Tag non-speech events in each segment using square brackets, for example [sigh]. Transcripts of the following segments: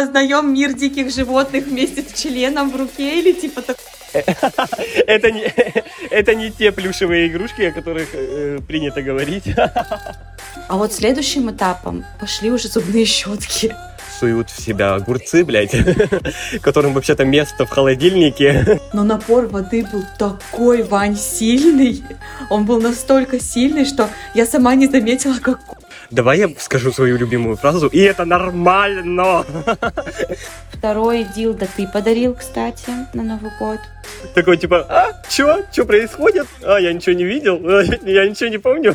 познаем мир диких животных вместе с членом в руке или типа так. [laughs] Это не, [laughs] это не те плюшевые игрушки, о которых э, принято говорить. [laughs] А вот следующим этапом пошли уже зубные щетки. Суют в себя огурцы, блядь, которым вообще-то место в холодильнике. Но напор воды был такой, Вань, сильный. Он был настолько сильный, что я сама не заметила, как Давай я скажу свою любимую фразу, и это нормально. [laughs] Второй дилдо ты подарил, кстати, на Новый год. Такой типа, а, чё, чё происходит? А, я ничего не видел, [laughs] я ничего не помню.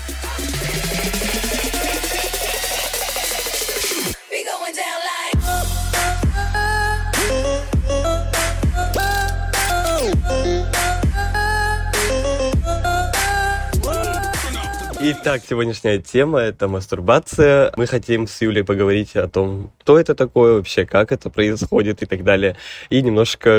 Итак, сегодняшняя тема — это мастурбация. Мы хотим с Юлей поговорить о том, что это такое вообще, как это происходит и так далее. И немножко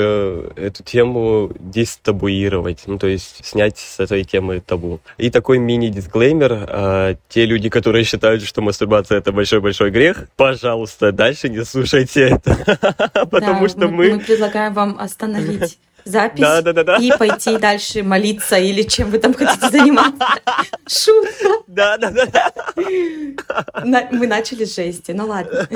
эту тему дистабуировать, ну, то есть снять с этой темы табу. И такой мини-дисклеймер. А, те люди, которые считают, что мастурбация — это большой-большой грех, пожалуйста, дальше не слушайте это, [laughs] потому что мы... Мы предлагаем вам остановить запись да, да, да, да. и пойти дальше молиться или чем вы там хотите заниматься. Шутка. Да, да, да. Мы начали с жести, ну ладно.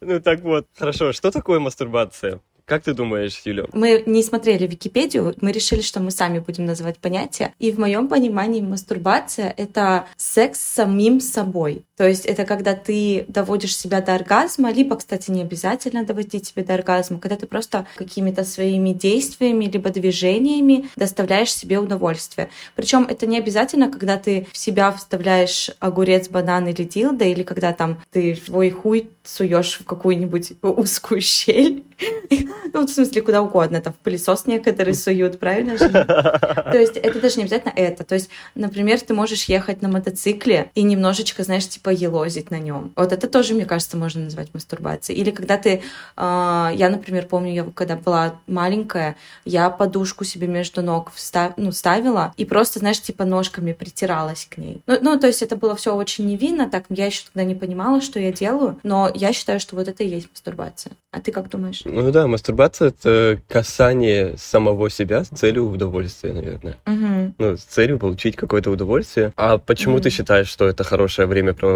Ну так вот, хорошо. Что такое мастурбация? Как ты думаешь, Юля? Мы не смотрели Википедию, мы решили, что мы сами будем называть понятия. И в моем понимании мастурбация — это секс с самим собой. То есть это когда ты доводишь себя до оргазма, либо, кстати, не обязательно доводить себя до оргазма, когда ты просто какими-то своими действиями либо движениями доставляешь себе удовольствие. Причем это не обязательно, когда ты в себя вставляешь огурец, банан или дилда, или когда там ты свой хуй суешь в какую-нибудь узкую щель. [laughs] Ну, в смысле, куда угодно. Там в пылесос некоторые суют, правильно же? [laughs] То есть это даже не обязательно это. То есть, например, ты можешь ехать на мотоцикле и немножечко, знаешь, типа елозить на нем. Вот это тоже, мне кажется, можно назвать мастурбацией. Или когда ты... Э, я, например, помню, я когда была маленькая, я подушку себе между ног встав, ну, ставила и просто, знаешь, типа ножками притиралась к ней. Ну, ну, то есть это было все очень невинно, так я еще тогда не понимала, что я делаю, но я считаю, что вот это и есть мастурбация. А ты как думаешь? Ну да, мастурбация — это касание самого себя с целью удовольствия, наверное. Угу. Ну, с целью получить какое-то удовольствие. А почему угу. ты считаешь, что это хорошее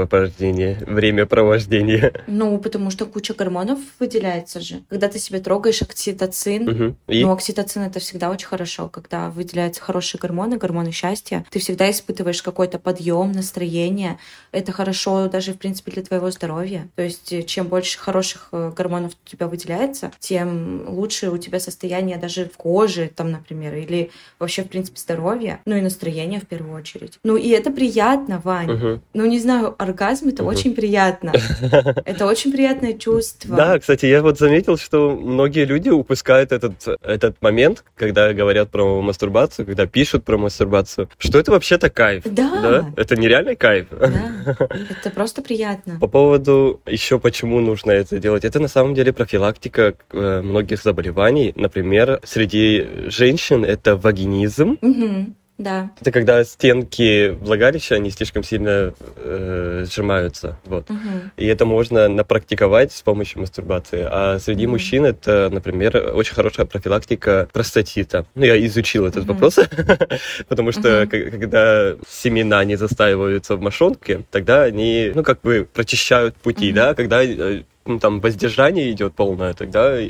времяпровождение? Времяпровождение? Ну, потому что куча гормонов выделяется же. Когда ты себя трогаешь, окситоцин. Угу. И? Ну, окситоцин — это всегда очень хорошо, когда выделяются хорошие гормоны, гормоны счастья. Ты всегда испытываешь какой-то подъем, настроение. Это хорошо даже, в принципе, для твоего здоровья. То есть, э, чем больше хороших э, гормонов у тебя выделяется, тем лучше у тебя состояние даже в коже, там, например, или вообще, в принципе, здоровье, ну и настроение в первую очередь. Ну и это приятно, Вань. Угу. Ну, не знаю, оргазм это угу. очень приятно. [laughs] Это очень приятное чувство. Да, кстати, я вот заметил, что многие люди упускают этот, этот момент, когда говорят про мастурбацию, когда пишут про мастурбацию, что это вообще-то кайф. Да. да? Это нереальный кайф. Да, [laughs] это просто приятно. По поводу еще почему нужно это делать, это на самом деле профилактика э, многих заболеваний. Например, среди женщин это вагинизм. Угу. Да. Это когда стенки влагалища, они слишком сильно э, сжимаются. Вот. Угу. И это можно напрактиковать с помощью мастурбации. А среди угу. мужчин это, например, очень хорошая профилактика простатита. Ну, я изучил этот угу. вопрос, [laughs] потому что когда семена не застаиваются в мошонке, тогда они, ну, как бы прочищают пути, да, когда э, ну, там воздержание идет полное, тогда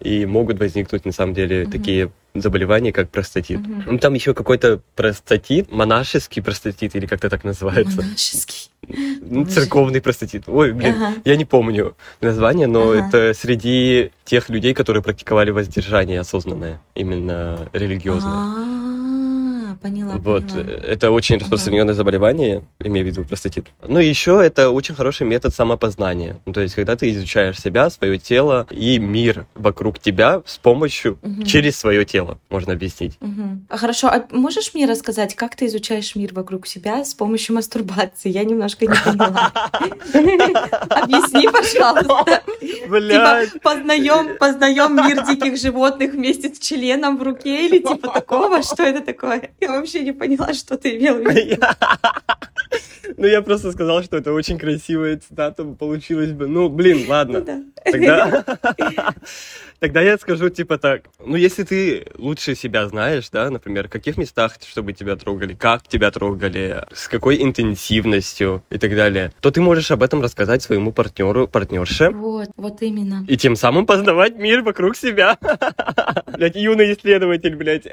и могут возникнуть на самом деле такие заболевания, как простатит. Угу. Ну, там еще какой-то простатит, монашеский простатит, или как-то так называется. Монашеский. Ну, церковный простатит. Ой, блин, ага. я не помню название, но ага. это среди тех людей, которые практиковали воздержание осознанное, именно религиозное. А-а-а поняла. Вот, поняла. это очень распространенное заболевание, имею в виду простатит. Ну и еще это очень хороший метод самопознания. Ну, то есть, когда ты изучаешь себя, свое тело и мир вокруг тебя с помощью, Мгм. через свое тело, можно объяснить. А Хорошо, а можешь мне рассказать, как ты изучаешь мир вокруг себя с помощью мастурбации? Я немножко не поняла. [laughs] Объясни, пожалуйста. Типа познаем, познаем мир диких животных вместе с членом в руке или типа такого? Что это такое? Я вообще не поняла, что ты имел в виду. [laughs] Ну, я просто сказал, что это очень красивая цитата получилась бы. Ну, блин, ладно. Да. Тогда, [laughs] [laughs] тогда я скажу типа так. Ну, если ты лучше себя знаешь, да, например, в каких местах, чтобы тебя трогали, как тебя трогали, с какой интенсивностью и так далее, то ты можешь об этом рассказать своему партнеру, партнерше, Вот, вот именно. и тем самым познавать мир вокруг себя. Блять, юный исследователь, блядь.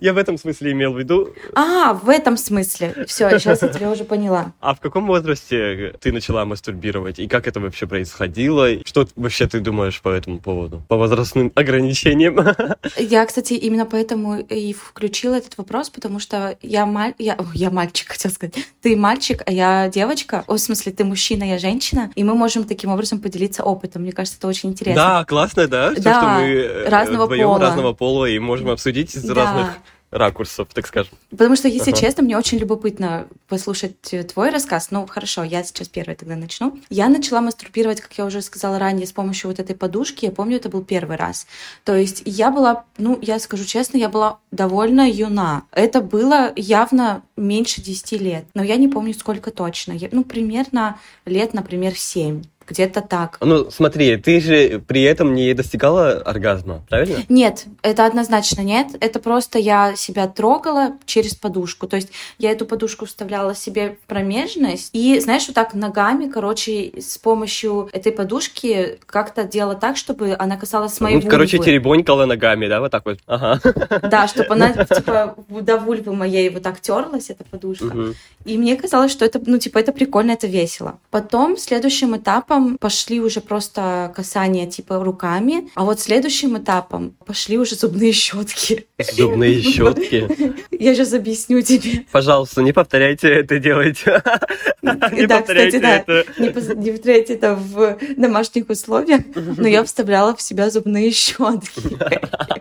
Я в этом смысле имел в виду. А, в этом смысле. Все, сейчас я тебя уже поняла. А в каком возрасте ты начала мастурбировать? И как это вообще происходило? Что вообще ты думаешь по этому поводу? По возрастным ограничениям? [laughs] Я, кстати, именно поэтому и включила этот вопрос, потому что я, маль... я... я мальчик, [laughs] хотел сказать. Ты мальчик, а я девочка. О, в смысле, ты мужчина, я женщина. И мы можем таким образом поделиться опытом. Мне кажется, это очень интересно. Да, классно, да? Всё, Да, что мы э, разного пола. разного пола и можем обсудить из Да. разных ракурсов, так скажем. Потому что, если Ага. честно, мне очень любопытно послушать э, твой рассказ. Ну, хорошо, я сейчас первой тогда начну. Я начала мастурбировать, как я уже сказала ранее, с помощью вот этой подушки. Я помню, это был первый раз. То есть я была, ну, я скажу честно, я была довольно юна. Это было явно меньше 10 лет. Но я не помню, сколько точно. Я- ну, примерно лет, например, 7. Где-то так. Ну, смотри, ты же при этом не достигала оргазма, правильно? Нет, это однозначно нет. Это просто я себя трогала через подушку. То есть я эту подушку вставляла себе в промежность и, знаешь, вот так ногами, короче, с помощью этой подушки как-то делала так, чтобы она касалась моей Ну, короче, вульвы. теребонькала ногами, да, вот так вот. Ага. Да, чтобы она, [laughs] типа, до вульвы моей вот так терлась, эта подушка. И мне казалось, что это, ну, типа, это прикольно, это весело. Потом следующим этапом пошли уже просто касания, типа, руками. А вот следующим этапом пошли уже зубные щетки. Зубные [laughs] щетки. Я сейчас объясню тебе. Пожалуйста, не повторяйте это делать. [laughs] Не повторяйте кстати, да. это. Не, повторяйте это в домашних условиях, но я вставляла в себя зубные щетки.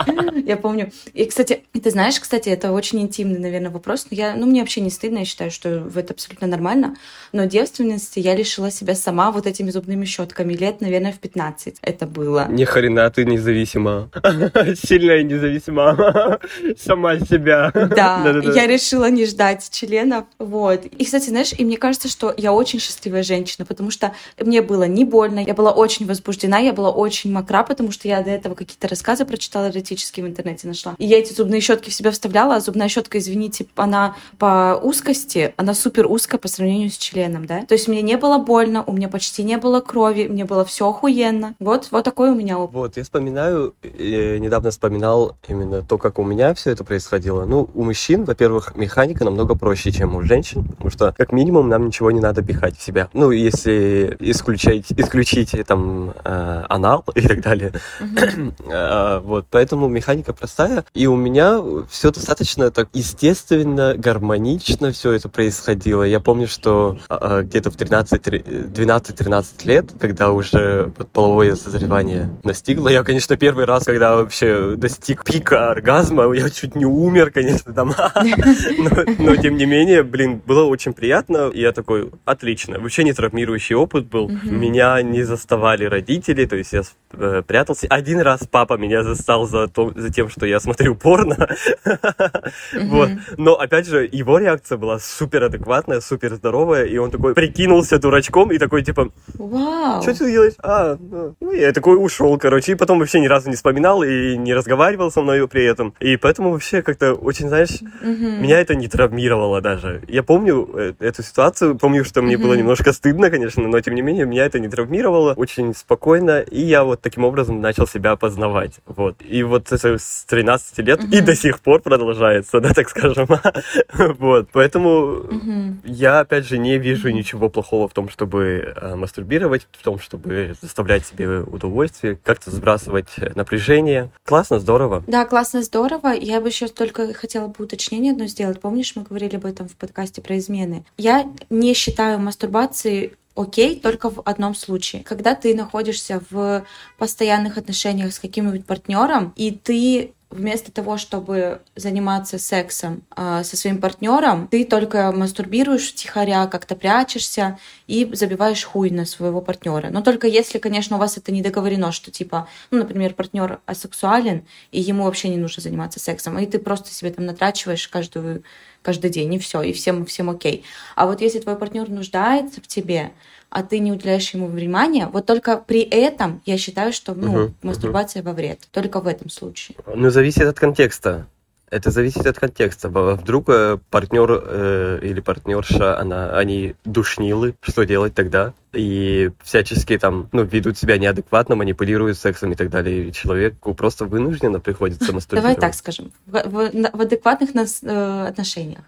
[laughs] Я помню. И, кстати, ты знаешь, кстати, это очень интимный, наверное, вопрос. Но я, ну, мне вообще не стыдно, я считаю, что это абсолютно нормально. Но девственности я лишила себя сама вот этими зубными щетками лет, наверное, в 15 это было. Ни хрена ты независима. [laughs] Сильная и независима. [laughs] Сама себя. Да, [laughs] я решила не ждать членов. Вот. И, кстати, знаешь, и мне кажется, что я очень счастливая женщина, потому что мне было не больно, я была очень возбуждена, я была очень мокра, потому что я до этого какие-то рассказы прочитала эротические в интернете нашла. И я эти зубные щетки в себя вставляла, а зубная щетка, извините, она по узкости, она супер узкая по сравнению с членом, да? То есть мне не было больно, у меня почти не было было крови, мне было все охуенно. Вот, вот такой у меня опыт. Вот, я вспоминаю, я недавно вспоминал именно то, как у меня все это происходило. Ну, у мужчин, во-первых, механика намного проще, чем у женщин, потому что, как минимум, нам ничего не надо пихать в себя. Ну, если исключать исключить там э, анал и так далее. [clears throat] Э, вот, поэтому механика простая. И у меня все достаточно так естественно, гармонично все это происходило. Я помню, что э, э, где-то в 13-12-13 20 лет, когда уже половое созревание настигло. Я, конечно, первый раз, когда вообще достиг пика оргазма, я чуть не умер, конечно, там. [laughs] Но, тем не менее, блин, было очень приятно. Я такой, отлично. Вообще не травмирующий опыт был. Меня не заставали родители, то есть я э, прятался. Один раз папа меня застал за, то, за тем, что я смотрю порно. [laughs] Вот. Но, опять же, его реакция была суперадекватная, суперздоровая, и он такой прикинулся дурачком и такой, типа, Вау. что ты делаешь? А, ну, ну, я такой ушел, короче, и потом вообще ни разу не вспоминал и не разговаривал со мной при этом. И поэтому вообще как-то очень, знаешь, Мгм. меня это не травмировало даже. Я помню э, эту ситуацию, помню, что мне Мгм. было немножко стыдно, конечно, но тем не менее меня это не травмировало, очень спокойно, и я вот таким образом начал себя познавать. Вот. И вот это с 13 лет Мгм. и до сих пор продолжается, да, так скажем. [laughs] Вот. Поэтому Мгм. я, опять же, не вижу ничего плохого в том, чтобы э, мастурбировать, в том, чтобы заставлять себе удовольствие, как-то сбрасывать э, напряжение. Классно, здорово. Да, классно, здорово. Я бы еще только хотела бы уточнение одно сделать. Помнишь, мы говорили об этом в подкасте про измены? Я не считаю мастурбацией окей только в одном случае. Когда ты находишься в постоянных отношениях с каким-нибудь партнером, и ты вместо того, чтобы заниматься сексом а, со своим партнером, ты только мастурбируешь втихаря, как-то прячешься и забиваешь хуй на своего партнера. Но только если, конечно, у вас это не договорено, что типа, ну, например, партнер асексуален, и ему вообще не нужно заниматься сексом, и ты просто себе там натрачиваешь каждую, каждый день, и все, и всем, всем окей. А вот если твой партнер нуждается в тебе, а ты не уделяешь ему внимания, вот только при этом я считаю, что ну, мгм. мастурбация во вред. Только в этом случае. Ну, зависит от контекста. Это зависит от контекста. Вдруг э, партнер э, или партнерша, она, они душнилы, что делать тогда? И всячески там, ну, ведут себя неадекватно, манипулируют сексом и так далее. И человеку просто вынужденно приходится Давай мастурбировать. так скажем. В, в- в адекватных нас, э, отношениях.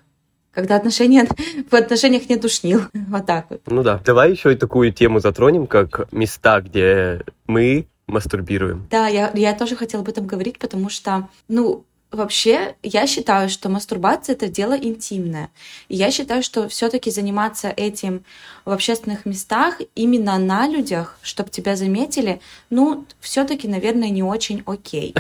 Когда отношения, в отношениях не душнил. [laughs] Вот так вот. Ну да. Давай еще и такую тему затронем, как места, где мы мастурбируем. Да, я, я тоже хотела об этом говорить, потому что, ну, вообще, я считаю, что мастурбация это дело интимное. И я считаю, что все-таки заниматься этим в общественных местах, именно на людях, чтобы тебя заметили, ну, все-таки, наверное, не очень окей.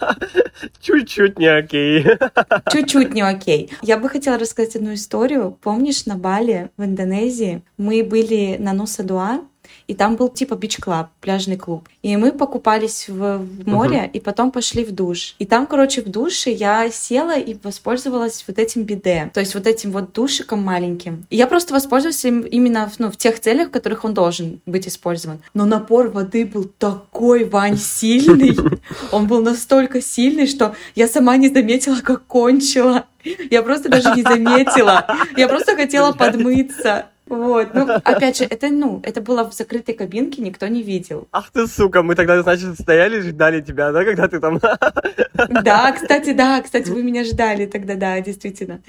[laughs] Чуть-чуть не окей. [laughs] Чуть-чуть не окей. Я бы хотела рассказать одну историю. Помнишь, на Бали в Индонезии мы были на Нуса-Дуа, и там был типа бич-клаб, пляжный клуб. И мы покупались в, в море, и потом пошли в душ. И там, короче, в душе я села и воспользовалась вот этим биде, то есть вот этим вот душиком маленьким. И я просто воспользовалась им именно ну, в тех целях, в которых он должен быть использован. Но напор воды был такой, Вань, сильный. [laughs] Он был настолько сильный, что я сама не заметила, как кончила. Я просто даже не заметила. Я просто хотела подмыться. Вот. Ну, [laughs] опять же, это, ну, это было в закрытой кабинке, никто не видел. Ах ты, сука, мы тогда, значит, стояли, ждали тебя, да, когда ты там... [laughs] Да, кстати, да, кстати, вы меня ждали тогда, да, действительно.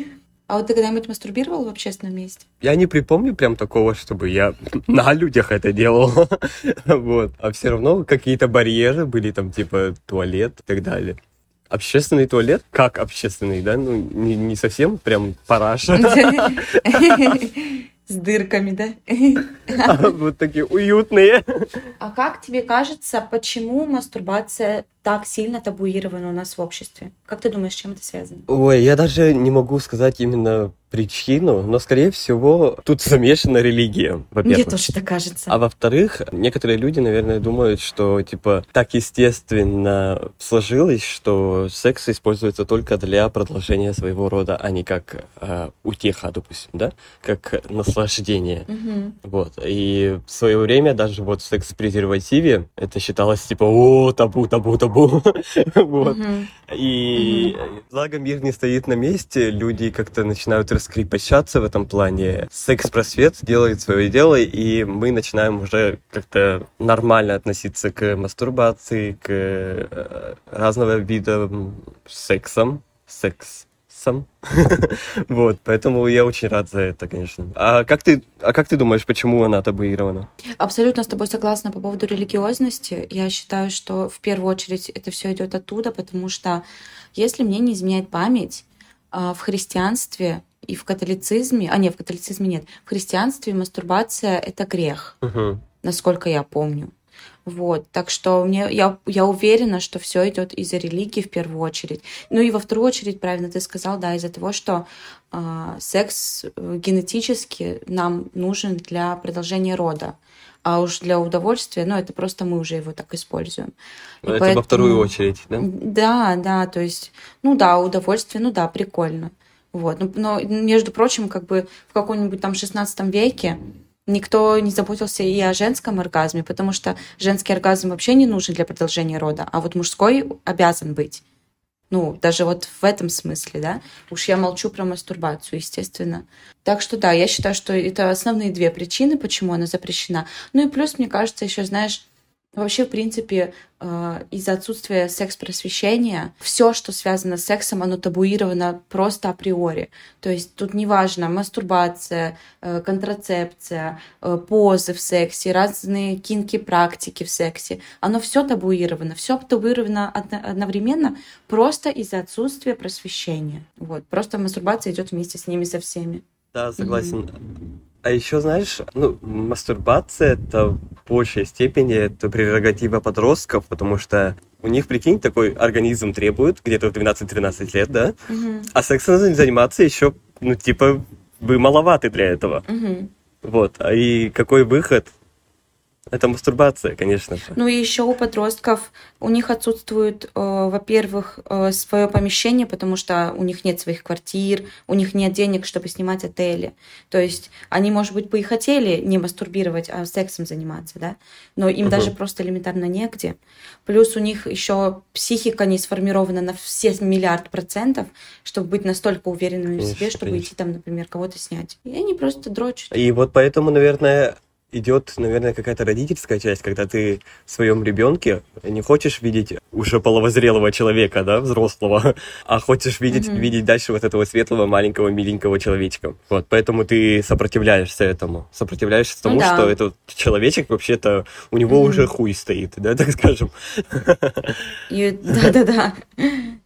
А вот ты когда-нибудь мастурбировал в общественном месте? Я не припомню прям такого, чтобы я [laughs] на людях это делал. Вот. А все равно какие-то барьеры были, там, типа, туалет и так далее. Общественный туалет? Как общественный, да? Ну, не, не совсем прям параша. С дырками, да? [laughs] Вот такие уютные. А как тебе кажется, почему мастурбация так сильно табуирована у нас в обществе? Как ты думаешь, с чем это связано? Ой, я даже не могу сказать именно причину, но, скорее всего, тут замешана религия, Мне во-первых. тоже так кажется. А во-вторых, некоторые люди, наверное, думают, что, типа, так естественно сложилось, что секс используется только для продолжения своего рода, а не как э, утеха, допустим, да? Как наслаждение. Мгм. Вот. И в свое время даже вот секс в презервативе, это считалось, типа, о, табу, табу, табу. [laughs] Вот. Мгм. И благо мир не стоит на месте, люди как-то начинают раскрепощаться в этом плане. Секс-просвет делает свое дело, и мы начинаем уже как-то нормально относиться к мастурбации, к э, разного вида сексам, сексом. [laughs] Вот, поэтому я очень рад за это, конечно. А как ты, а как ты думаешь, почему она табуирована? Абсолютно с тобой согласна по поводу религиозности. Я считаю, что в первую очередь это все идет оттуда, потому что если мне не изменяет память, а, в христианстве и в католицизме, а нет, в католицизме нет, в христианстве мастурбация это грех, Мгм. насколько я помню. Вот, так что мне, я, я уверена, что все идет из-за религии в первую очередь. Ну и во вторую очередь, правильно ты сказал, да, из-за того, что а, секс э, генетически нам нужен для продолжения рода. А уж для удовольствия, ну, это просто мы уже его так используем. И Это во поэтому- вторую очередь, да? Да, да, то есть, ну да, удовольствие, ну да, прикольно. Вот. Ну, Но, между прочим, как бы в каком-нибудь там 16 веке никто не заботился и о женском оргазме, потому что женский оргазм вообще не нужен для продолжения рода, а вот мужской обязан быть. Ну, даже вот в этом смысле, да. Уж я молчу про мастурбацию, естественно. Так что да, я считаю, что это основные две причины, почему она запрещена. Ну и плюс, мне кажется, еще, знаешь, Вообще, в принципе, э, из-за отсутствия секс-просвещения, все, что связано с сексом, оно табуировано просто априори. То есть тут неважно мастурбация, э, контрацепция, э, позы в сексе, разные кинки-практики в сексе. Оно все табуировано, все табуировано одновременно просто из-за отсутствия просвещения. Вот. Просто мастурбация идет вместе с ними со всеми. Да, согласен. Mm-hmm. А еще, знаешь, ну, мастурбация это в большей степени это прерогатива подростков, потому что у них, прикинь, такой организм требует где-то в 12-13 лет, да? Угу. А сексом заниматься еще, ну, типа, вы маловаты для этого. Угу. Вот. А и какой выход? Это мастурбация, конечно же. Ну и еще у подростков у них отсутствует, э, во-первых, э, свое помещение, потому что у них нет своих квартир, у них нет денег, чтобы снимать отели. То есть они, может быть, бы и хотели не мастурбировать, а сексом заниматься, да, но им угу. даже просто элементарно негде. Плюс у них еще психика не сформирована на все миллиард процентов, чтобы быть настолько уверенными конечно, в себе, чтобы конечно. идти там, например, кого-то снять. И они просто дрочат. И вот поэтому, наверное, идет, наверное, какая-то родительская часть, когда ты в своем ребенке не хочешь видеть уже половозрелого человека, да, взрослого, а хочешь видеть, mm-hmm. видеть дальше вот этого светлого, маленького, миленького человечка. Вот, поэтому ты сопротивляешься этому, сопротивляешься тому, да. что этот человечек вообще-то у него mm-hmm. уже хуй стоит, да, так скажем. Да-да-да.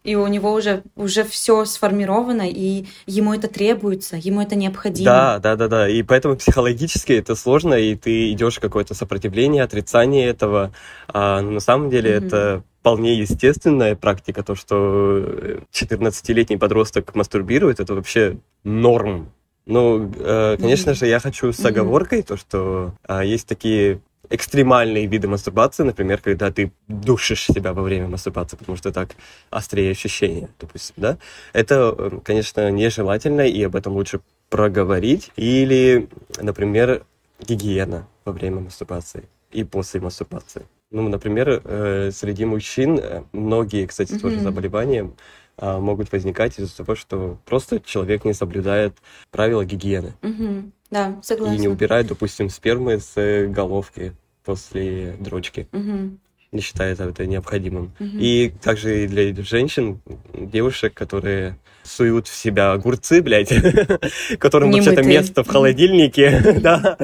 И у него уже, уже все сформировано, и ему это требуется, ему это необходимо. Да, да, да, да. И поэтому психологически это сложно, и ты идешь какое-то сопротивление, отрицание этого. А на самом деле mm-hmm. это вполне естественная практика, то, что 14-летний подросток мастурбирует, это вообще норм. Ну, э, конечно mm-hmm. же, я хочу с оговоркой mm-hmm. то, что э, есть такие экстремальные виды мастурбации, например, когда ты душишь себя во время мастурбации, потому что так острее ощущения, допустим, да, это, э, конечно, нежелательно, и об этом лучше проговорить. Или, например, гигиена во время мастурбации и после мастурбации. Ну, например, э, среди мужчин э, многие, кстати, mm-hmm. тоже заболевания э, могут возникать из-за того, что просто человек не соблюдает правила гигиены. Mm-hmm. Да, согласна. И не убирает, допустим, спермы с головки после дрочки. Mm-hmm не считает это необходимым. Угу. И также и для женщин, девушек, которые суют в себя огурцы, блядь, [laughs] которым вообще-то место в холодильнике, [laughs] да.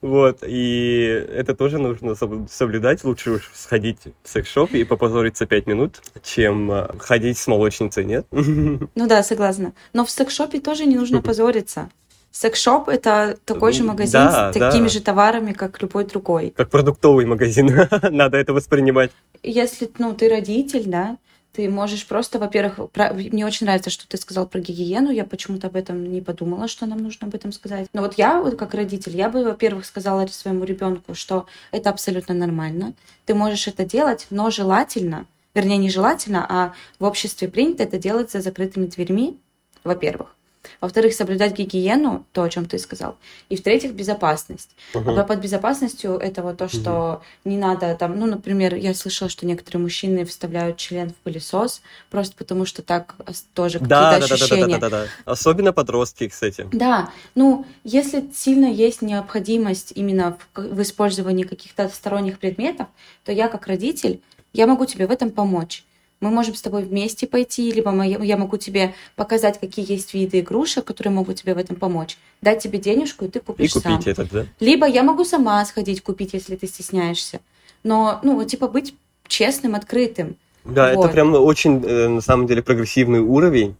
Вот, и это тоже нужно соблюдать. Лучше уж сходить в секс-шоп и попозориться пять минут, чем э, ходить с молочницей, нет? [laughs] Ну да, согласна. Но в секс-шопе тоже не нужно позориться. Секс-шоп — это такой же магазин да, с такими да. же товарами, как любой другой. Как продуктовый магазин. [laughs] Надо это воспринимать. Если ну, ты родитель, да, ты можешь просто, во-первых, про... мне очень нравится, что ты сказал про гигиену, я почему-то об этом не подумала, что нам нужно об этом сказать. Но вот я, вот как родитель, я бы, во-первых, сказала своему ребенку, что это абсолютно нормально, ты можешь это делать, но желательно, вернее, не желательно, а в обществе принято это делать за закрытыми дверьми, во-первых. Во-вторых, соблюдать гигиену, то, о чем ты сказал. И в-третьих, безопасность. Uh-huh. А под безопасностью это вот то, что uh-huh. не надо там, ну, например, я слышала, что некоторые мужчины вставляют член в пылесос, просто потому что так тоже да, какие-то да, ощущения. Да, да, да, да, да. Особенно подростки, кстати. Да, ну, если сильно есть необходимость именно в, в использовании каких-то сторонних предметов, то я как родитель, я могу тебе в этом помочь мы можем с тобой вместе пойти, либо я могу тебе показать, какие есть виды игрушек, которые могут тебе в этом помочь, дать тебе денежку, и ты купишь и купить сам. Этот, да? Либо я могу сама сходить купить, если ты стесняешься. Но, ну, вот, типа, быть честным, открытым. Да, вот. это прям очень, э, на самом деле, прогрессивный уровень.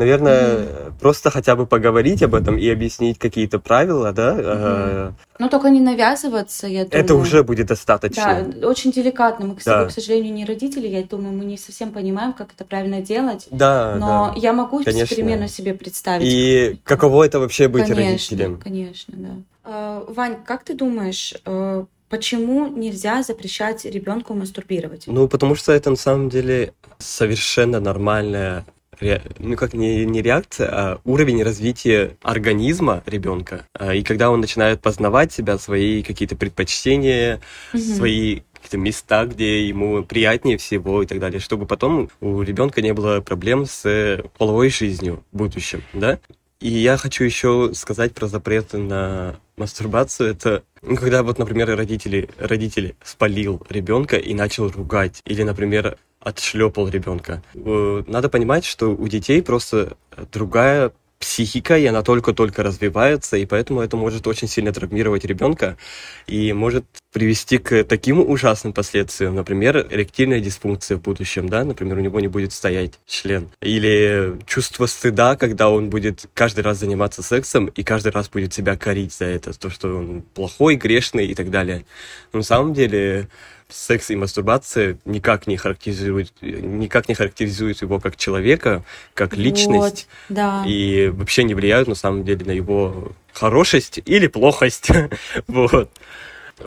Наверное, mm-hmm. просто хотя бы поговорить об этом и объяснить какие-то правила, да? Mm-hmm. Но только не навязываться, я думаю. Это уже будет достаточно. Да, очень деликатно. Мы, кстати, да. к сожалению, не родители, я думаю, мы не совсем понимаем, как это правильно делать. Да, Но да. я могу Конечно. примерно себе представить. И каково это вообще быть конечно, родителем? Конечно, да. А, Вань, как ты думаешь, э, Почему нельзя запрещать ребенку мастурбировать? Ну, потому что это на самом деле совершенно нормальная ну как не, не реакция, а уровень развития организма ребенка. А, и когда он начинает познавать себя, свои какие-то предпочтения, угу. свои какие-то места, где ему приятнее всего и так далее, чтобы потом у ребенка не было проблем с половой жизнью в будущем, да? И я хочу еще сказать про запреты на мастурбацию. Это Ну, когда вот, например, родители, родители спалил ребенка и начал ругать, или, например, отшлепал ребенка. Э, надо понимать, что у детей просто другая психика, и она только-только развивается, и поэтому это может очень сильно травмировать ребенка и может привести к таким ужасным последствиям, например, эректильная дисфункция в будущем, да, например, у него не будет стоять член, или чувство стыда, когда он будет каждый раз заниматься сексом и каждый раз будет себя корить за это, то, что он плохой, грешный и так далее. Но на самом деле секс и мастурбация никак не характеризуют, никак не характеризуют его как человека, как личность, вот, да. и вообще не влияют на самом деле на его хорошесть или плохость. [laughs] вот.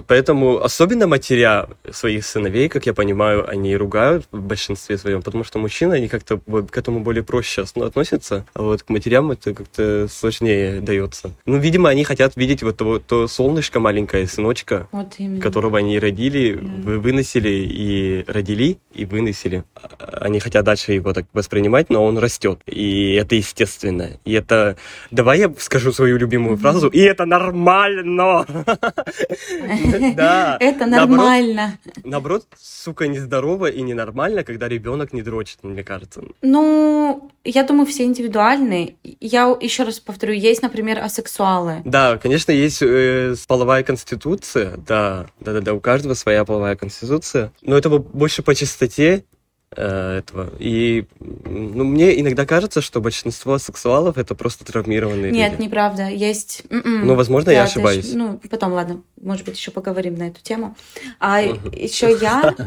Поэтому особенно матеря своих сыновей, как я понимаю, они ругают в большинстве своем, потому что мужчины, они как-то к этому более проще относятся, а вот к матерям это как-то сложнее дается. Ну, видимо, они хотят видеть вот то, то солнышко маленькое, сыночка, вот которого они родили, да. выносили и родили, и выносили. Они хотят дальше его так воспринимать, но он растет. И это естественно. И это... Давай я скажу свою любимую фразу. И это нормально! [laughs] [laughs] Да. Это нормально. Наоборот, сука, нездорово и ненормально, когда ребенок не дрочит, мне кажется. Ну, я думаю, все индивидуальные. Я еще раз повторю, есть, например, асексуалы. Да, конечно, есть э, половая конституция, да, да, да, да, у каждого своя половая конституция. Но это больше по чистоте этого. И ну, мне иногда кажется, что большинство сексуалов это просто травмированные Нет, люди. неправда. Есть... М-м. Ну, возможно, да, я ошибаюсь. Ж... Ну, потом, ладно, может быть, еще поговорим на эту тему. А еще я... [laughs]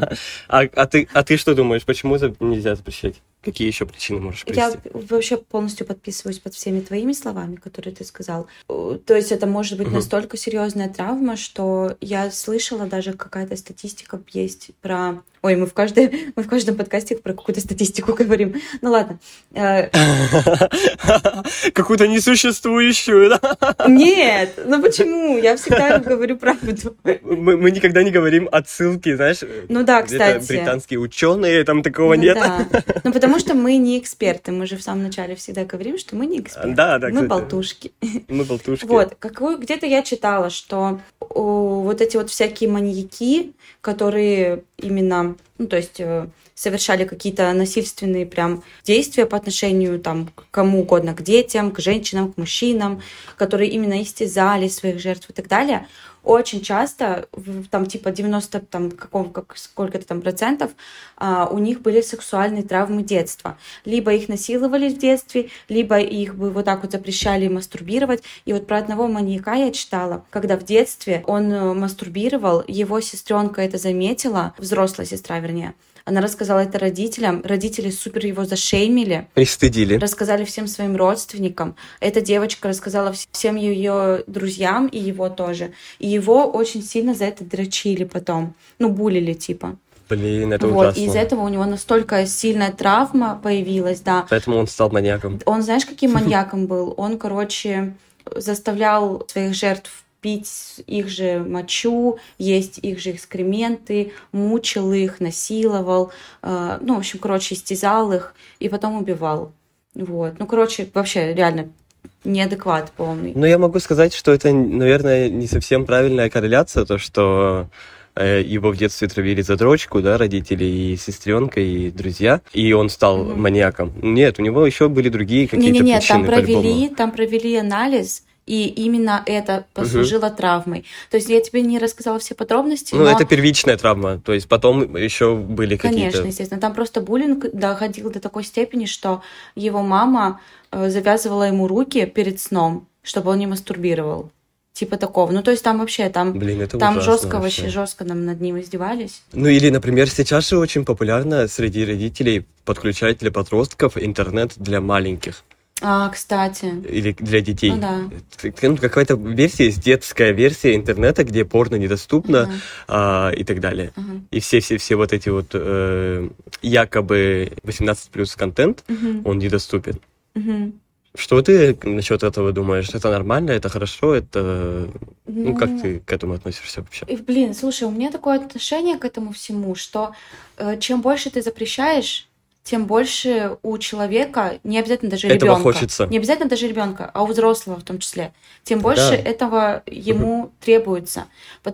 А, а, а ты что думаешь, почему нельзя запрещать? Какие еще причины можешь привести? Я вообще полностью подписываюсь под всеми твоими словами, которые ты сказал. То есть это может быть угу. настолько серьезная травма, что я слышала даже какая-то статистика есть про Ой, мы в, каждой, [laughs] мы в каждом подкасте про какую-то статистику [laughs] говорим. Ну ладно. Э, [laughs] Какую-то несуществующую, да? Нет, ну почему? Я всегда говорю правду. Мы, мы никогда не говорим отсылки, знаешь? Ну да, кстати. Британские ученые, там такого ну, нет. Да. Ну потому что мы не эксперты. Мы же в самом начале всегда говорим, что мы не эксперты. Да, да, Мы кстати. болтушки. Мы болтушки. Вот, какую, где-то я читала, что о, вот эти вот всякие маньяки, которые именно, ну, то есть э, совершали какие-то насильственные прям действия по отношению там к кому угодно, к детям, к женщинам, к мужчинам, которые именно истязали своих жертв и так далее, очень часто, там типа 90, там, каком, как, сколько-то там процентов, а, у них были сексуальные травмы детства. Либо их насиловали в детстве, либо их бы вот так вот запрещали мастурбировать. И вот про одного маньяка я читала, когда в детстве он э, мастурбировал, его сестренка это заметила, взрослая сестра, вернее, она рассказала это родителям. Родители супер его зашеймили. Пристыдили. Рассказали всем своим родственникам. Эта девочка рассказала всем ее друзьям и его тоже. И его очень сильно за это дрочили потом. Ну, булили типа. Блин, это вот, ужасно. И из-за этого у него настолько сильная травма появилась, да. Поэтому он стал маньяком. Он, знаешь, каким [laughs] маньяком был? Он, короче, заставлял своих жертв пить их же мочу, есть их же экскременты, мучил их, насиловал, э, ну, в общем, короче, истязал их и потом убивал. Вот. Ну, короче, вообще, реально неадекват полный. Ну, я могу сказать, что это, наверное, не совсем правильная корреляция, то, что э, его в детстве травили за дрочку, да, родители и сестренка, и друзья, и он стал mm-hmm. маньяком. Нет, у него еще были другие какие-то не, не, не, причины. Там провели, там провели анализ, и именно это послужило угу. травмой. То есть я тебе не рассказала все подробности. Ну, но... это первичная травма, то есть потом еще были какие-то... Конечно, естественно. Там просто буллинг доходил до такой степени, что его мама э, завязывала ему руки перед сном, чтобы он не мастурбировал. Типа такого. Ну, то есть там вообще, там, Блин, это там жестко вообще. вообще, жестко нам над ним издевались. Ну, или, например, сейчас же очень популярно среди родителей подключать для подростков интернет для маленьких. А, кстати. Или для детей. Ну, да. Ну, какая-то версия есть, детская версия интернета, где порно недоступно uh-huh. а, и так далее. Uh-huh. И все-все-все вот эти вот э, якобы 18 плюс контент, uh-huh. он недоступен. Uh-huh. Что ты насчет этого думаешь? Это нормально, это хорошо, это... Ну, ну как ты к этому относишься вообще? Блин, слушай, у меня такое отношение к этому всему, что э, чем больше ты запрещаешь, тем больше у человека, не обязательно даже Этого ребенка, хочется. не обязательно даже ребенка, а у взрослого в том числе, тем больше Да. этого ему требуется.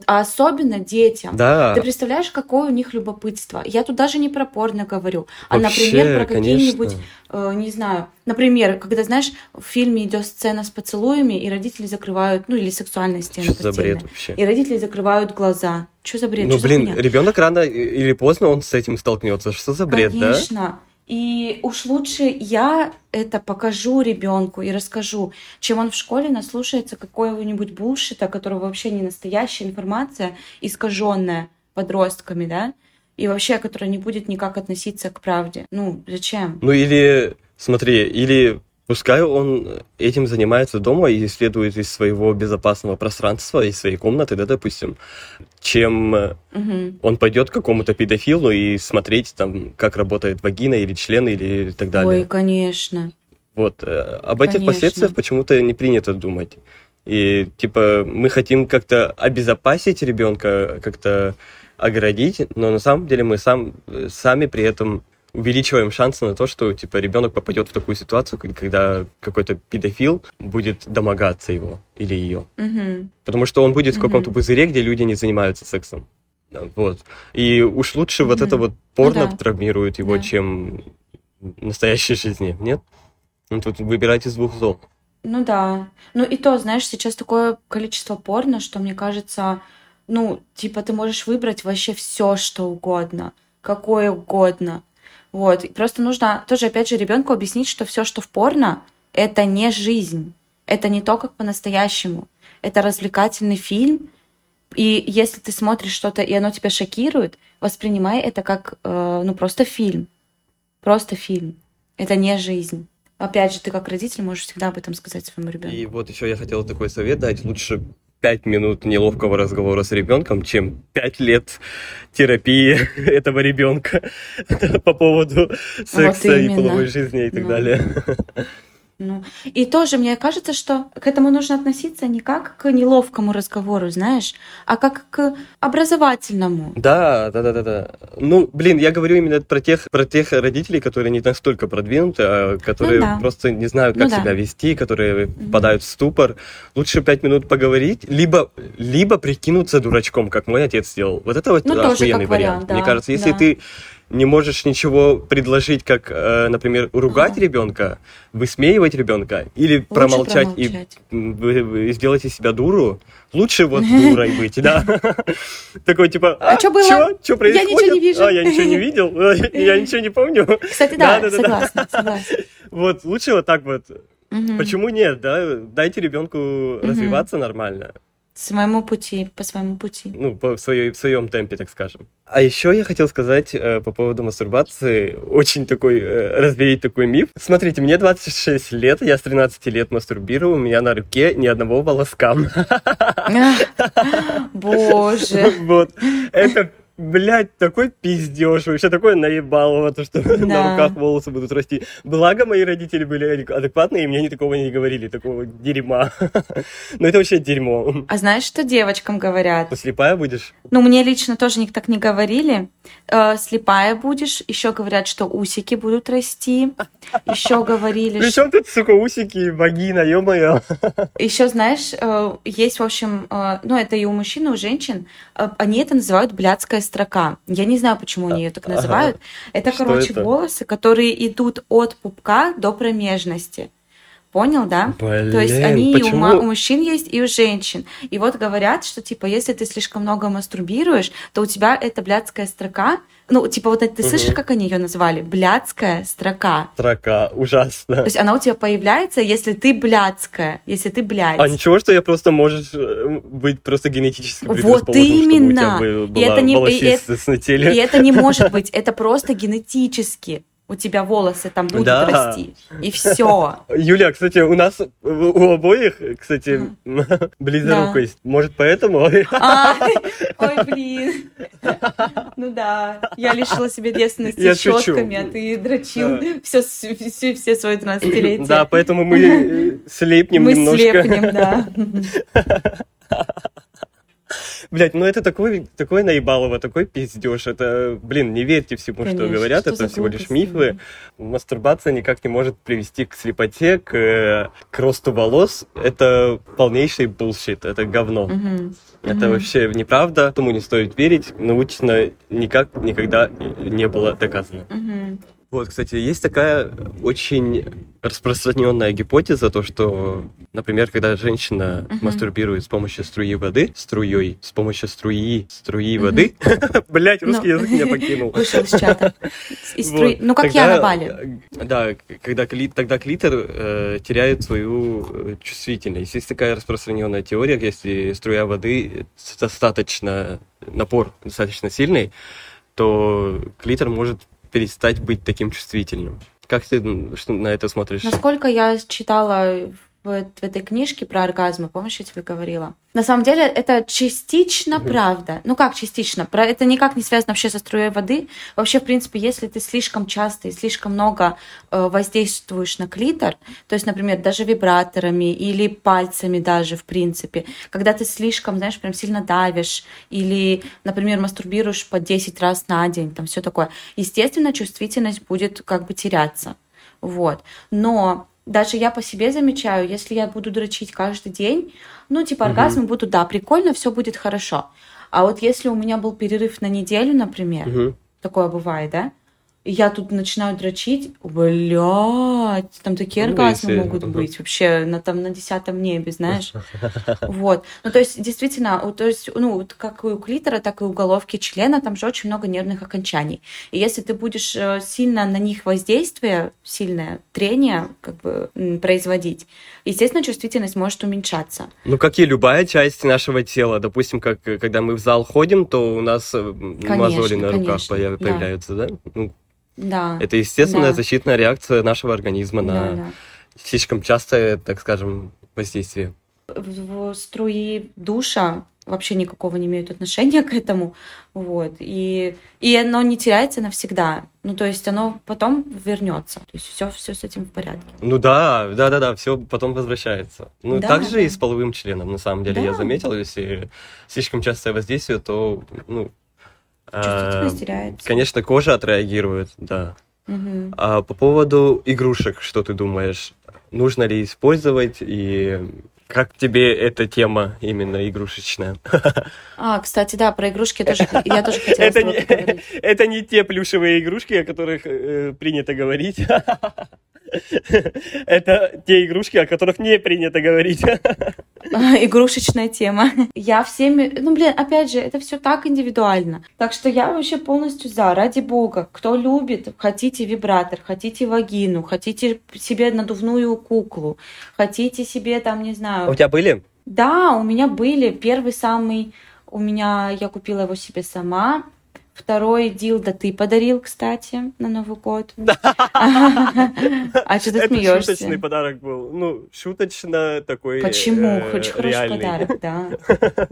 А особенно детям. Да. Ты представляешь, какое у них любопытство? Я тут даже не про порно говорю, а, Вообще, например, про какие-нибудь, э, не знаю, например, когда, знаешь, в фильме идет сцена с поцелуями, и родители закрывают, ну или сексуальные сцены Что за бред вообще? И родители закрывают глаза. Что за бред? Ну, Что блин, ребенок рано или поздно он с этим столкнется. Что за бред, да? Конечно. И уж лучше я это покажу ребенку и расскажу, чем он в школе наслушается какого-нибудь булшита, которого вообще не настоящая информация, искаженная подростками, да, и вообще, которая не будет никак относиться к правде. Ну, зачем? Ну или, смотри, или пускай он этим занимается дома и исследует из своего безопасного пространства, из своей комнаты, да, допустим, чем Мгм. он пойдет к какому-то педофилу и смотреть там, как работает вагина или член или так далее. Ой, конечно. Вот. э, Об этих Конечно. последствиях почему-то не принято думать. И типа мы хотим как-то обезопасить ребенка, как-то оградить, но на самом деле мы сам, э, сами при этом увеличиваем шансы на то, что типа ребенок попадет в такую ситуацию, когда какой-то педофил будет домогаться его или ее. Мгм. Потому что он будет в каком-то пузыре, где люди не занимаются сексом. Вот. И уж лучше вот это вот порно да. травмирует его, Да. чем в настоящей жизни, нет? Ну, тут выбирать из двух зол. Ну да. Ну и то, знаешь, сейчас такое количество порно, что мне кажется, ну, типа ты можешь выбрать вообще все, что угодно, какое угодно. Вот. Просто нужно тоже, опять же, ребенку объяснить, что все, что в порно, это не жизнь. Это не то, как по-настоящему. Это развлекательный фильм. И если ты смотришь что-то, и оно тебя шокирует, воспринимай это как, э, ну, просто фильм. Просто фильм. Это не жизнь. Опять же, ты как родитель можешь всегда об этом сказать своему ребенку. И вот еще я хотел такой совет дать. Лучше пять минут неловкого разговора с ребенком, чем пять лет терапии [laughs] этого ребенка [laughs] по поводу секса и именно. половой жизни и так далее. [laughs] Ну, и тоже мне кажется, что к этому нужно относиться не как к неловкому разговору, знаешь, а как к образовательному. Да, да, да, да, да. Ну, блин, я говорю именно про тех, про тех родителей, которые не настолько продвинуты, а которые Ну да. просто не знают, Ну как да. себя вести, которые впадают в ступор. Лучше пять минут поговорить, либо, либо прикинуться дурачком, как мой отец сделал. Вот это вот Ну, охуенный вариант, вариант. Мне да, кажется, если да. ты не можешь ничего предложить, как, э, например, ругать ребенка, высмеивать ребенка или промолчать, и промолчать. вы- вы сделать из себя дуру, лучше вот [laughs] дурой быть, да. [laughs] Такой типа, А чё было? Чё? Чё Я происходит? ничего не вижу. А, я ничего не видел, [laughs] а, я ничего не помню. Кстати, да, согласна, согласна. Вот, лучше вот так вот. Почему нет, да? Дайте ребенку развиваться нормально. Своему пути, по своему пути. Ну, по, своей, в своем темпе, так скажем. А еще я хотел сказать э, по поводу мастурбации, очень такой, э, развеять такой миф. Смотрите, мне 26 лет, я с 13 лет мастурбирую, у меня на руке ни одного волоска. [laughs] Боже. [laughs] Вот. Это, блядь, такой пиздеж. Вообще такое наебалово, то, что [laughs] на Да. руках волосы будут расти. Благо, мои родители были адекватные, и мне они такого не говорили, такого дерьма. [laughs] Но это вообще дерьмо. А знаешь, что девочкам говорят? Ты слепая будешь? Ну, мне лично тоже так не говорили. Э, слепая будешь. Еще говорят, что усики будут расти. Еще говорили. Причем тут, сука, усики, вагина, ё-моё. Еще, знаешь, э, есть, в общем, э, ну, это и у мужчин, и у женщин, э, они это называют блядская строка. Я не знаю, почему они ее так Ага. называют. Это, Что короче, это? волосы, которые идут от пупка до промежности. Понял, да? То есть Блин, они и у, почему? у мужчин есть, и у женщин. И вот говорят, что, типа, если ты слишком много мастурбируешь, то у тебя эта блядская строка, ну, типа, вот это, ты слышишь, как они ее назвали? Блядская строка. Строка, ужасно. То есть она у тебя появляется, если ты блядская, если ты блядь. А ничего, что я просто можешь э, быть просто генетически Вот предрасположен, чтобы у именно. тебя был- И была это не- и теле. И это не может [laughs] быть, это просто генетически. У тебя волосы там будут Да. расти. И все. [laughs] Юля, кстати, у нас у обоих, кстати, [laughs] близорукость. Может, поэтому? А, [laughs] ой, блин. Ну да, я лишила себя девственности Я шучу. щетками, а ты дрочил все, все, все свои 12-летие. Да, поэтому мы э, слепнем Мы немножко. слепнем, да. Блять, ну это такой, такой наебалово, такой пиздеж. Это, блин, не верьте всему, Конечно, что говорят, что это всего лишь мифы. Мастурбация никак не может привести к слепоте, к, э, к росту волос. Это полнейший bullshit, это говно. Мгм. Это Мгм. вообще неправда, этому не стоит верить. Научно никак никогда не было доказано. Мгм. Вот, кстати, есть такая очень распространенная гипотеза, то, что, например, когда женщина Мгм. мастурбирует с помощью струи воды, струей, с помощью струи, струи Мгм. воды, [laughs] блять, русский Ну. язык меня покинул. [laughs] Вышел из чата. [laughs] Ну, как я на Бали. э, Да, когда тогда клитор э, теряет свою э, чувствительность. Есть такая распространенная теория, если струя воды достаточно, напор достаточно сильный, то клитор может перестать быть таким чувствительным. Как ты на это смотришь? Насколько я читала в, в этой книжке про оргазмы, помнишь, я тебе говорила? На самом деле это частично Мгм. правда. Ну как частично? Про это никак не связано вообще со струей воды. Вообще, в принципе, если ты слишком часто и слишком много э, воздействуешь на клитор, то есть, например, даже вибраторами или пальцами даже, в принципе, когда ты слишком, знаешь, прям сильно давишь или, например, мастурбируешь по 10 раз на день, там все такое, естественно, чувствительность будет как бы теряться. Вот. Но даже я по себе замечаю, если я буду дрочить каждый день, ну, типа, Мгм. оргазмы будут, да, прикольно, все будет хорошо. А вот если у меня был перерыв на неделю, например, Мгм. такое бывает, да? Я тут начинаю дрочить, блядь, там такие Ну, оргазмы если- могут быть вообще на там на десятом небе, знаешь. [laughs] Вот. Ну, то есть, действительно, то есть, ну, как и у клитора, так и у головки члена, там же очень много нервных окончаний. И если ты будешь э, сильно на них воздействие, сильное трение как бы производить, естественно, чувствительность может уменьшаться. Ну, как и любая часть нашего тела. Допустим, как когда мы в зал ходим, то у нас э, Конечно, мозоли на руках конечно, да. появляются, да? Ну, Да. это естественная Да. защитная реакция нашего организма да, на да. слишком частое, так скажем, воздействие. в, струи душа вообще никакого не имеют отношения к этому, вот, и, и оно не теряется навсегда, ну, то есть оно потом вернется, то есть все, все с этим в порядке. Ну да, да, да, да, все потом возвращается. Ну, Да, так же да. и с половым членом, на самом деле, я Да. заметил, если слишком частое воздействие, то, ну, Чувствительность теряется. конечно, кожа отреагирует, да. А по поводу игрушек, что ты думаешь? Нужно ли использовать и как тебе эта тема именно игрушечная? [laughs] А, кстати, да, про игрушки я тоже, я тоже [laughs] хотела Это не, [laughs] это не те плюшевые игрушки, о которых э, принято говорить. Это те игрушки, о которых не принято говорить. [laughs] Игрушечная тема. Я всеми... Ну, блин, опять же, это все так индивидуально. Так что я вообще полностью за. Ради бога. Кто любит, хотите вибратор, хотите вагину, хотите себе надувную куклу, хотите себе там, не А знаю... у тебя были? Да, у меня были. Первый самый... У меня... Я купила его себе сама. Второй дилда ты подарил, кстати, на Новый год. [laughs] А что ты Это смеешься? шуточный подарок был. Ну, шуточно такой Почему? э, Очень хороший подарок, да. [laughs]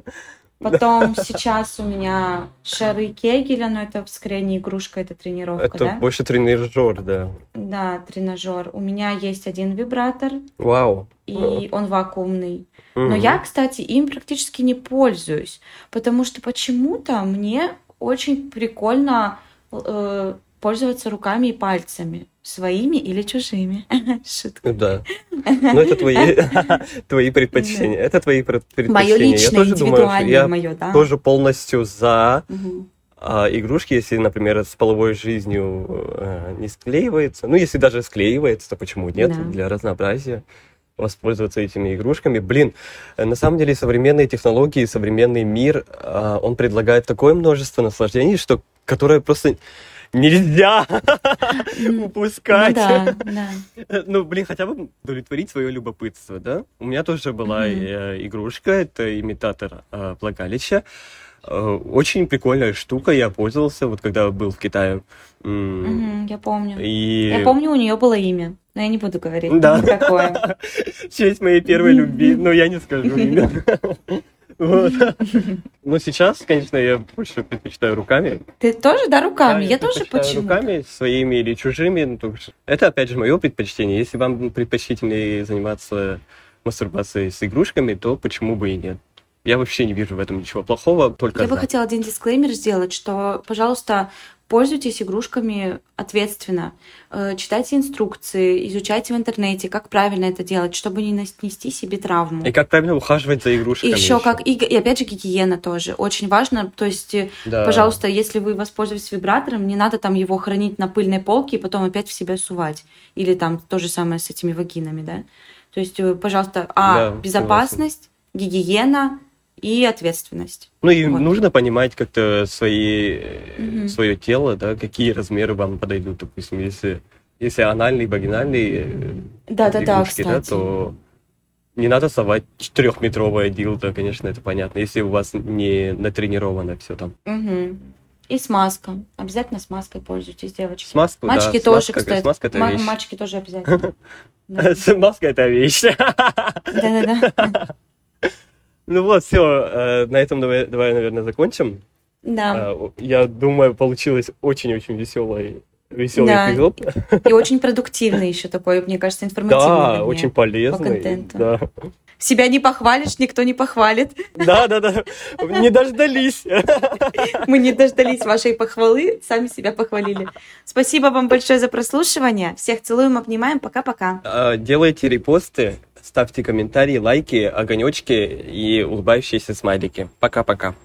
Потом сейчас у меня шары Кегеля, но это скорее не игрушка, это тренировка, Это да? больше тренажер, да. Да, тренажер. У меня есть один вибратор, Вау. и он вакуумный. Но Мгм. я, кстати, им практически не пользуюсь, потому что почему-то мне очень прикольно э, пользоваться руками и пальцами, своими или чужими. [laughs] Шутка. Да. Ну, это твои, [laughs] твои предпочтения. Это твои пред- предпочтения. Мое Я личное, тоже думаю, я мое, да. тоже полностью за Мгм. а, игрушки, если, например, с половой жизнью э, не склеивается. Ну, если даже склеивается, то почему нет? Да. Для разнообразия воспользоваться этими игрушками. Блин, э, на самом деле современные технологии, современный мир, а, он предлагает такое множество наслаждений, что которое просто нельзя М, [laughs] Ну упускать. да, да. Э, Ну, блин, хотя бы удовлетворить свое любопытство, да? У меня тоже была э, игрушка, это имитатор э, влагалища. Э, очень прикольная штука, я пользовался, вот когда был в Китае. М, Мгм, я помню. И... Я помню, у нее было имя, но я не буду говорить. Да. Какое. [laughs] Честь моей первой любви, но я не скажу [laughs] имя. Вот. Но сейчас, конечно, я больше предпочитаю руками. Ты тоже, да, руками? Да, Я тоже почему? руками, своими или чужими. ну, Это, опять же, мое предпочтение. Если вам предпочтительнее заниматься мастурбацией с игрушками, то почему бы и нет? Я вообще не вижу в этом ничего плохого, только Я бы хотела один дисклеймер сделать, что, пожалуйста, пользуйтесь игрушками ответственно, Э, читайте инструкции, изучайте в интернете, как правильно это делать, чтобы не нанести себе травму. И как правильно ухаживать за игрушками. Еще как и, и опять же гигиена тоже очень важно. То есть, э, Да. пожалуйста, если вы воспользуетесь вибратором, не надо там его хранить на пыльной полке и потом опять в себя сувать. Или там то же самое с этими вагинами, да. То есть, э, пожалуйста, а Да, безопасность, гигиена и ответственность. Ну и Вот. нужно понимать как-то свои, Мгм. свое тело, да, какие размеры вам подойдут. Допустим, если, если анальный, вагинальный э, Да-да-да, игрушки, да, кстати. то не надо совать четырехметровое дилдо, конечно, это понятно, если у вас не натренировано все там. Мгм. И смазка. Обязательно смазкой пользуйтесь, девочки. Смазку, да, Мальчики тоже, смазка, кстати. Смазка это вещь. Мальчики тоже [laughs] обязательно. Да. Смазка это вещь. Да-да-да. [laughs] Ну вот, все, на этом давай, давай, наверное, закончим. Да. А, Я думаю, получилось очень-очень веселый, веселый Да. эпизод. И очень продуктивный еще такой, мне кажется, информативный. Да, мне. очень полезный. контенту. Да. Себя не похвалишь, никто не похвалит. да, да, да. Не дождались. Мы не дождались вашей похвалы, сами себя похвалили. Спасибо вам большое за прослушивание. Всех целуем, обнимаем. Пока-пока. А, Делайте репосты, ставьте комментарии, лайки, огонечки и улыбающиеся смайлики. Пока-пока.